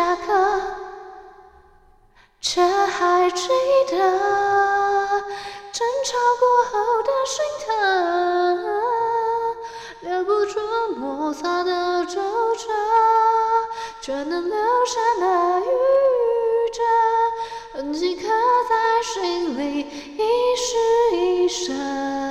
下课，却还记得争吵过后的心疼，留不住摩擦的皱褶，却能留下那余震。痕迹刻在心里，一世一生。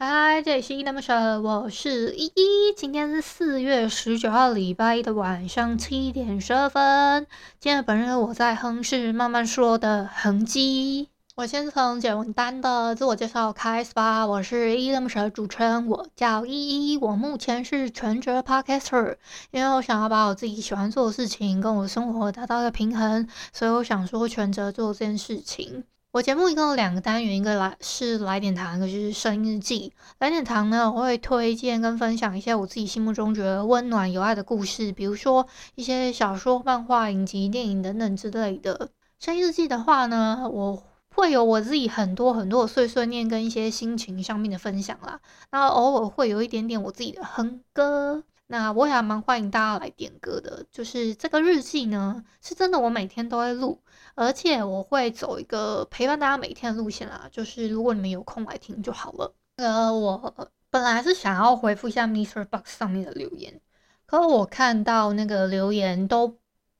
嗨，这里是依依恋不舍，我是依依。今天是四月十九号礼拜一的晚上七点十二分。今天本日我在哼是慢慢说的痕迹。我先从简单的自我介绍开始吧。我是依依恋不舍的主持人，我叫依依。我目前是全职 podcaster，因为我想要把我自己喜欢做的事情跟我生活达到一个平衡，所以我想说全职做这件事情。我节目一共有两个单元，一个来是来点糖，一个是生日记。来点糖呢，我会推荐跟分享一些我自己心目中觉得温暖有爱的故事，比如说一些小说、漫画、影集、电影等等之类的。生日记的话呢，我。会有我自己很多很多的碎碎念跟一些心情上面的分享啦，然后偶尔会有一点点我自己的哼歌，那我也还蛮欢迎大家来点歌的。就是这个日记呢，是真的我每天都会录，而且我会走一个陪伴大家每天的路线啦。就是如果你们有空来听就好了。呃，我本来是想要回复一下 MixerBox 上面的留言，可我看到那个留言都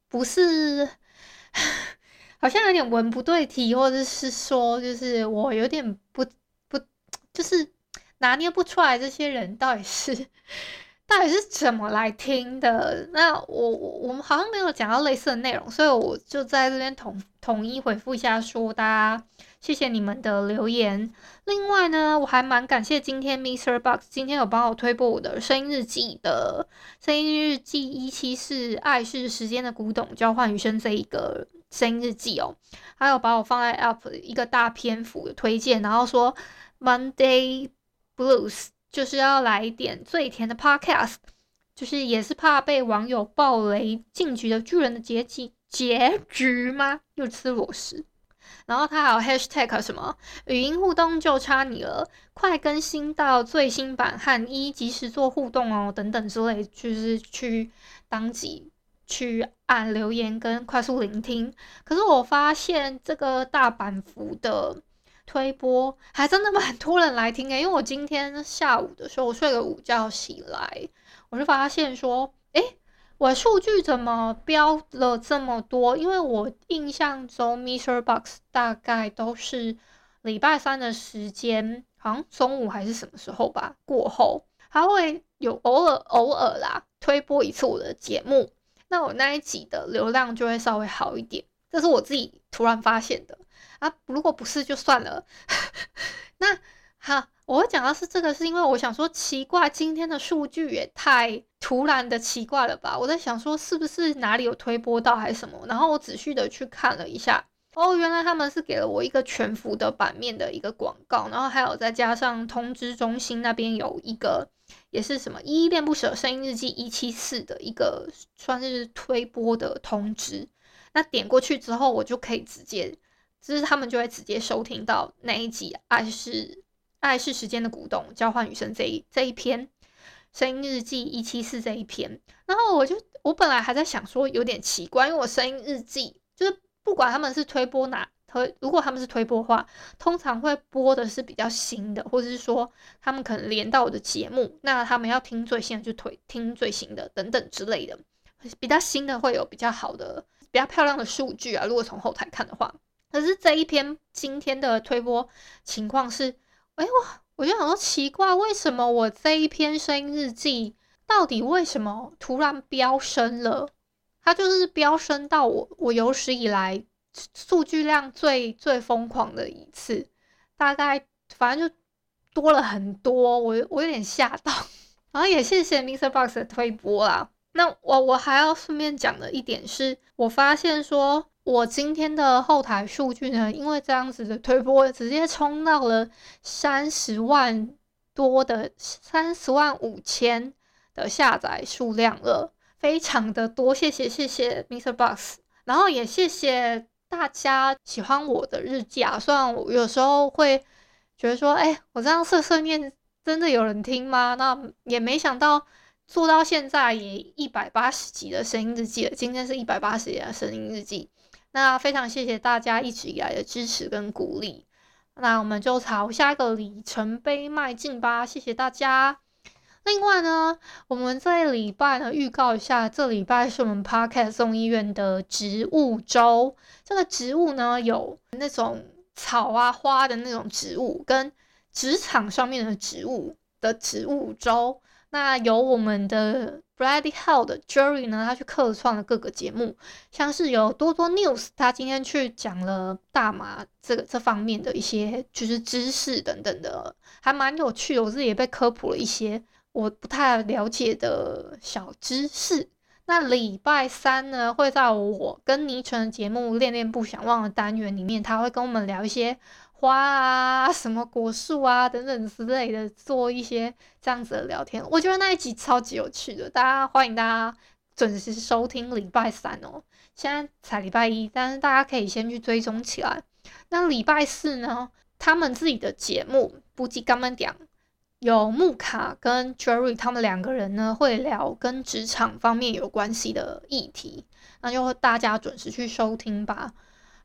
不是。好像有点文不对题，或者是说，就是我有点不不，就是拿捏不出来这些人到底是到底是怎么来听的。那我我我们好像没有讲到类似的内容，所以我就在这边统统一回复一下，说大家谢谢你们的留言。另外呢，我还蛮感谢今天 MixerBox 今天有帮我推播我的声音日记的声音日记一期是爱是时间的古董交换余生这一个。声音日记哦，还有把我放在 App 一个大篇幅的推荐，然后说 Monday Blues 就是要来一点最甜的 Podcast，就是也是怕被网友爆雷，进局的巨人的结局结局吗？又吃螺丝，然后他还有 Hashtag 什么语音互动就差你了，快更新到最新版和一及时做互动哦，等等之类，就是去当即。去按留言跟快速聆听，可是我发现这个大板幅的推播还真的蛮多人来听诶，因为我今天下午的时候我睡个午觉醒来，我就发现说，诶，我数据怎么标了这么多？因为我印象中 MixerBox 大概都是礼拜三的时间，好像中午还是什么时候吧，过后还会有偶尔偶尔啦推播一次我的节目。那我那一集的流量就会稍微好一点，这是我自己突然发现的啊。如果不是就算了。那好，我会讲到是这个，是因为我想说奇怪，今天的数据也太突然的奇怪了吧？我在想说是不是哪里有推播到还是什么？然后我仔细的去看了一下，哦，原来他们是给了我一个全幅的版面的一个广告，然后还有再加上通知中心那边有一个。也是什么依恋不舍声音日记一七四的一个算是推播的通知，那点过去之后，我就可以直接，就是他们就会直接收听到那一集《爱是爱是时间的古董交换余生》这一这一篇声音日记一七四这一篇，然后我就我本来还在想说有点奇怪，因为我声音日记就是不管他们是推播哪。推如果他们是推播的话，通常会播的是比较新的，或者是说他们可能连到我的节目，那他们要听最新的就推听最新的等等之类的，比较新的会有比较好的、比较漂亮的数据啊。如果从后台看的话，可是这一篇今天的推播情况是，哎、我我就想说奇怪，为什么我这一篇声音日记到底为什么突然飙升了？它就是飙升到我我有史以来数据量最最疯狂的一次，大概反正就多了很多，我我有点吓到。然后也谢谢 MixerBox 的推播啦。那我我还要顺便讲的一点是，我发现说我今天的后台数据呢，因为这样子的推波，直接冲到了三十万多的三十万五千的下载数量了。非常的多，谢谢谢谢，Mr. Box，然后也谢谢大家喜欢我的日记啊。虽然我有时候会觉得说，哎，我这样碎碎念真的有人听吗？那也没想到做到现在也一百八十集的声音日记了。今天是一百八十集的声音日记，那非常谢谢大家一直以来的支持跟鼓励。那我们就朝下一个里程碑迈进吧，谢谢大家。另外呢，我们这礼拜呢，预告一下，这礼拜是我们 Podcast 众议院的植物周。这个植物呢，有那种草啊、花的那种植物，跟职场上面的植物的植物周。那有我们的 Bradley Hall 的 Jerry 呢，他去客串了各个节目，像是有多多 News，他今天去讲了大麻这个这方面的一些就是知识等等的，还蛮有趣的。我自己也被科普了一些。我不太了解的小知识。那礼拜三呢，会在我跟倪晨的节目《恋恋不想忘》的单元里面，他会跟我们聊一些花啊、什么果树啊等等之类的，做一些这样子的聊天。我觉得那一集超级有趣的，大家欢迎大家准时收听礼拜三哦。现在才礼拜一，但是大家可以先去追踪起来。那礼拜四呢，他们自己的节目不计刚刚讲。有木卡跟 Jerry 他们两个人呢，会聊跟职场方面有关系的议题，那就大家准时去收听吧。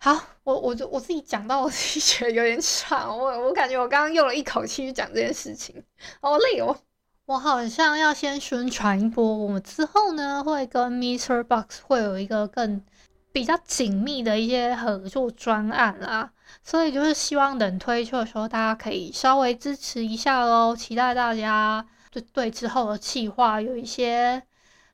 好，我我就我自己讲到我自己觉得有点喘，我我感觉我刚刚用了一口气去讲这件事情，好累哦。我好像要先宣传一波，我们之后呢会跟 Mister Box 会有一个更比较紧密的一些合作专案啦。所以就是希望等推出的时候，大家可以稍微支持一下喽。期待大家就对之后的企划有一些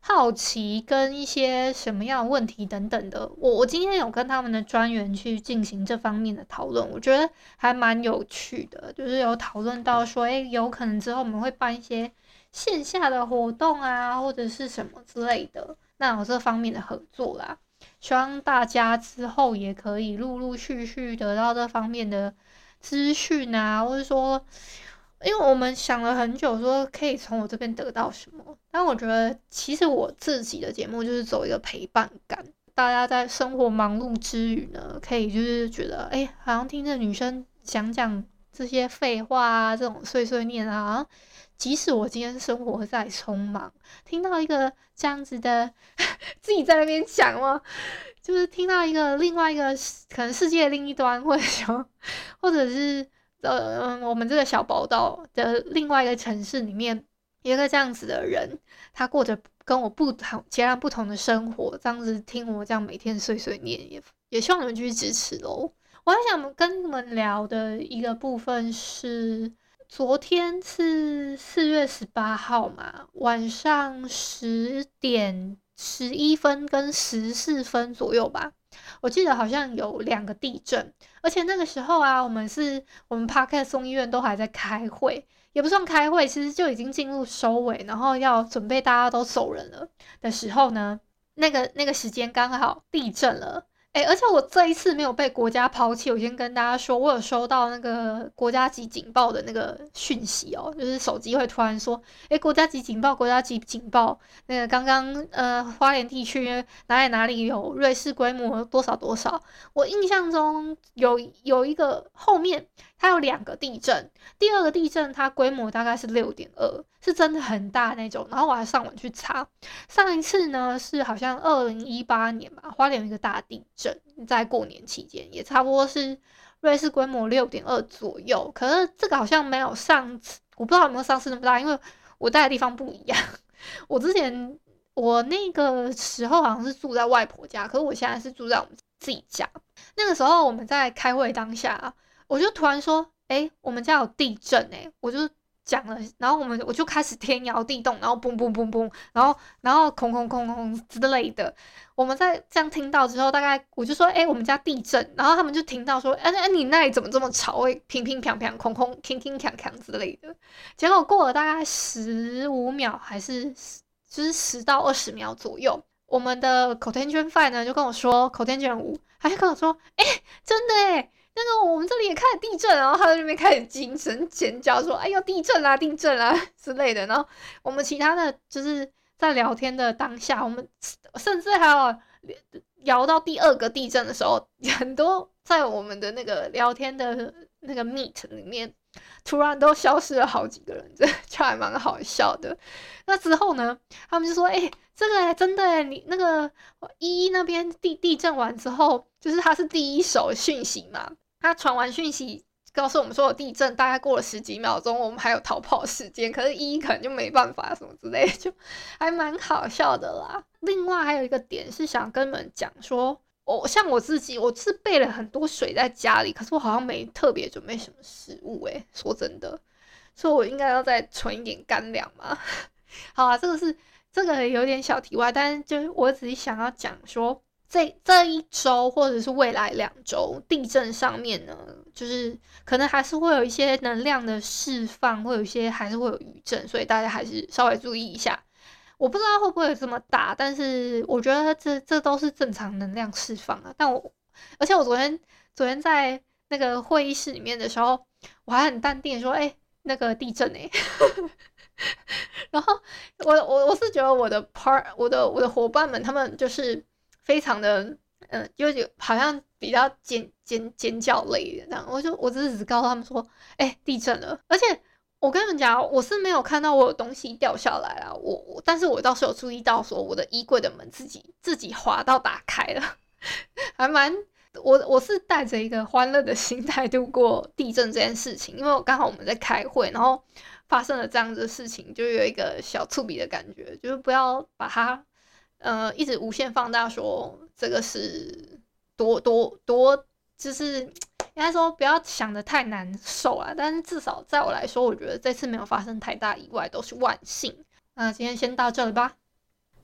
好奇，跟一些什么样的问题等等的。我我今天有跟他们的专员去进行这方面的讨论，我觉得还蛮有趣的。就是有讨论到说，诶，有可能之后我们会办一些线下的活动啊，或者是什么之类的，那有这方面的合作啦。希望大家之后也可以陆陆续续得到这方面的资讯啊，或者说，因为我们想了很久，说可以从我这边得到什么。但我觉得，其实我自己的节目就是走一个陪伴感，大家在生活忙碌之余呢，可以就是觉得，哎，好像听着女生讲讲这些废话啊，这种碎碎念啊。即使我今天生活再匆忙，听到一个这样子的，自己在那边讲哦，就是听到一个另外一个可能世界另一端，或者说，或者是呃，我们这个小宝岛的另外一个城市里面，一个这样子的人，他过着跟我不同、截然不同的生活，这样子听我这样每天碎碎念，也也希望你们继续支持喽。我还想跟你们聊的一个部分是。昨天是四月十八号嘛，晚上十点十一分跟十四分左右吧，我记得好像有两个地震，而且那个时候啊，我们是我们 Podcast 众议院都还在开会，也不算开会，其实就已经进入收尾，然后要准备大家都走人了的时候呢，那个那个时间刚好地震了。哎，而且我这一次没有被国家抛弃。我先跟大家说，我有收到那个国家级警报的那个讯息哦，就是手机会突然说，哎，国家级警报，国家级警报。那个刚刚呃，花莲地区哪里哪里有瑞士规模多少多少？我印象中有有一个后面它有两个地震，第二个地震它规模大概是六点二，是真的很大那种。然后我还上网去查，上一次呢是好像二零一八年吧，花莲一个大地震。在过年期间也差不多是瑞士规模六点二左右，可是这个好像没有上次，我不知道有没有上次那么大，因为我待的地方不一样。我之前我那个时候好像是住在外婆家，可是我现在是住在我们自己家。那个时候我们在开会当下，我就突然说：“哎，我们家有地震！”哎，我就讲了，然后我们我就开始天摇地动，然后嘣嘣嘣嘣，然后然后空空空空之类的。我们在这样听到之后，大概我就说，哎，我们家地震，然后他们就听到说，哎哎，你那里怎么这么吵？会乒乒乓乓、空空、乒乒乓乓之类的。结果过了大概十五秒，还是就是十到二十秒左右，我们的口天圈 five 呢就跟我说，口天圈五，还跟我说，哎，真的哎。那个我们这里也开始地震，然后他在那边开始惊声尖叫，说：“哎呦，地震啦，地震啦 之类的。”然后我们其他的就是在聊天的当下，我们甚至还有聊到第二个地震的时候，很多在我们的那个聊天的那个 meet 里面，突然都消失了好几个人，这就还蛮好笑的。那之后呢，他们就说：“哎，这个真的，你那个一一那边地地震完之后，就是他是第一手讯息嘛。”他传完讯息告诉我们说有地震，大概过了十几秒钟，我们还有逃跑时间。可是一可能就没办法什么之类，就还蛮好笑的啦。另外还有一个点是想跟你们讲说，我像我自己，我是备了很多水在家里，可是我好像没特别准备什么食物诶、欸，说真的，所以我应该要再存一点干粮嘛。好啊，这个是这个有点小题外，但是就是我只是想要讲说。这这一周或者是未来两周，地震上面呢，就是可能还是会有一些能量的释放，会有一些还是会有余震，所以大家还是稍微注意一下。我不知道会不会有这么大，但是我觉得这这都是正常能量释放啊。但我而且我昨天昨天在那个会议室里面的时候，我还很淡定的说：“哎，那个地震哎。”然后我我我是觉得我的 part 我的我的伙伴们他们就是。非常的，嗯，就有好像比较尖尖尖叫类的这样，我就我只是只告诉他们说，哎、地震了，而且我跟你们讲，我是没有看到我有东西掉下来啊，我我，但是我倒是有注意到说我的衣柜的门自己自己滑到打开了，还蛮，我我是带着一个欢乐的心态度过地震这件事情，因为我刚好我们在开会，然后发生了这样子的事情，就有一个小触笔的感觉，就是不要把它。呃，一直无限放大说这个是多多多，就是应该说不要想的太难受啊。但是至少在我来说，我觉得这次没有发生太大意外，都是万幸。那今天先到这里吧。